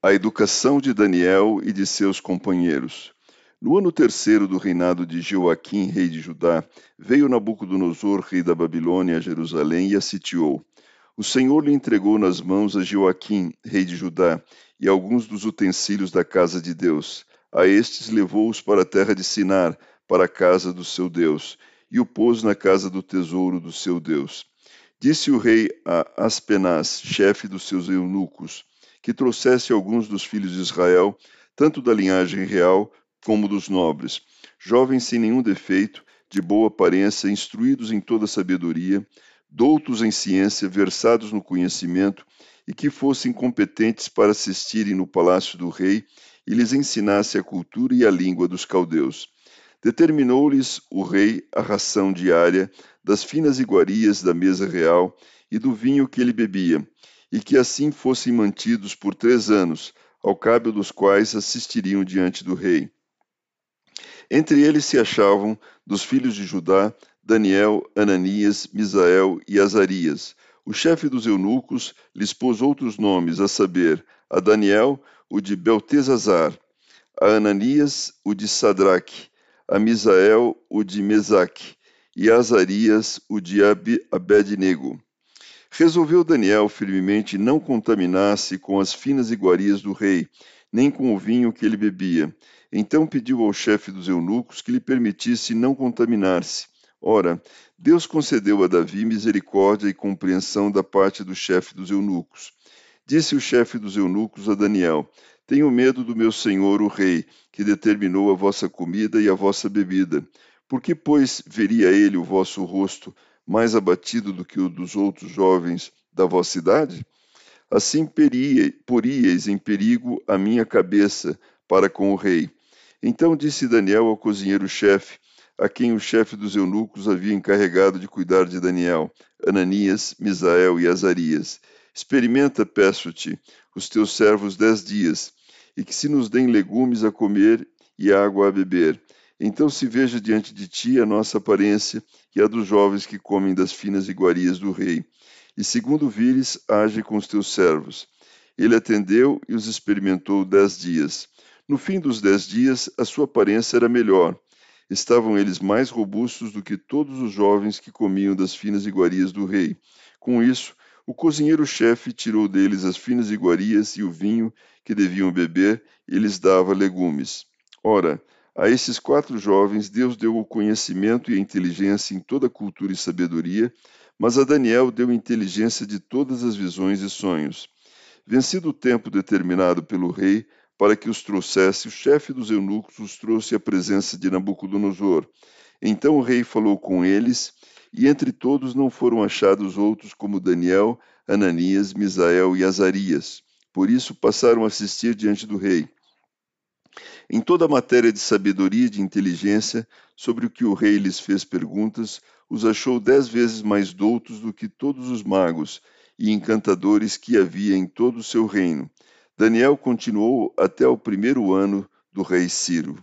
A educação de Daniel e de seus companheiros. No ano terceiro do reinado de Joaquim, rei de Judá, veio Nabucodonosor, rei da Babilônia, a Jerusalém e a sitiou. O Senhor lhe entregou nas mãos a Joaquim, rei de Judá, e alguns dos utensílios da casa de Deus. A estes levou-os para a terra de Sinar, para a casa do seu Deus, e o pôs na casa do tesouro do seu Deus. Disse o rei a Aspenaz, chefe dos seus eunucos, que trouxesse alguns dos filhos de Israel, tanto da linhagem real como dos nobres, jovens sem nenhum defeito, de boa aparência, instruídos em toda sabedoria, doutos em ciência, versados no conhecimento, e que fossem competentes para assistirem no palácio do rei e lhes ensinasse a cultura e a língua dos caldeus. Determinou-lhes o rei a ração diária das finas iguarias da mesa real e do vinho que ele bebia, e que assim fossem mantidos por três anos, ao cabo dos quais assistiriam diante do rei. Entre eles se achavam, dos filhos de Judá, Daniel, Ananias, Misael e Azarias. O chefe dos eunucos lhes pôs outros nomes, a saber, a Daniel, o de Beltesazar, a Ananias, o de Sadraque, a Misael o de Mesaque e a Azarias o de Abednego. Resolveu Daniel firmemente não contaminar-se com as finas iguarias do rei, nem com o vinho que ele bebia. Então pediu ao chefe dos eunucos que lhe permitisse não contaminar-se. Ora, Deus concedeu a Davi misericórdia e compreensão da parte do chefe dos eunucos. Disse o chefe dos eunucos a Daniel: tenho medo do meu senhor, o rei, que determinou a vossa comida e a vossa bebida. Por que, pois, veria ele o vosso rosto mais abatido do que o dos outros jovens da vossa idade? Assim poríeis em perigo a minha cabeça para com o rei. Então disse Daniel ao cozinheiro-chefe, a quem o chefe dos eunucos havia encarregado de cuidar de Daniel, Ananias, Misael e Azarias: Experimenta, peço-te, os teus servos dez dias, e que se nos deem legumes a comer e água a beber. Então se veja diante de ti a nossa aparência e a dos jovens que comem das finas iguarias do rei. E segundo vires, age com os teus servos. Ele atendeu e os experimentou dez dias. No fim dos dez dias, a sua aparência era melhor. Estavam eles mais robustos do que todos os jovens que comiam das finas iguarias do rei. Com isso, o cozinheiro-chefe tirou deles as finas iguarias e o vinho que deviam beber e lhes dava legumes. Ora, a esses quatro jovens Deus deu o conhecimento e a inteligência em toda cultura e sabedoria, mas a Daniel deu inteligência de todas as visões e sonhos. Vencido o tempo determinado pelo rei para que os trouxesse, o chefe dos eunucos os trouxe à presença de Nabucodonosor. Então o rei falou com eles e entre todos não foram achados outros como Daniel, Ananias, Misael e Azarias. Por isso passaram a assistir diante do rei. Em toda a matéria de sabedoria e de inteligência, sobre o que o rei lhes fez perguntas, os achou dez vezes mais doutos do que todos os magos e encantadores que havia em todo o seu reino. Daniel continuou até o primeiro ano do rei Ciro.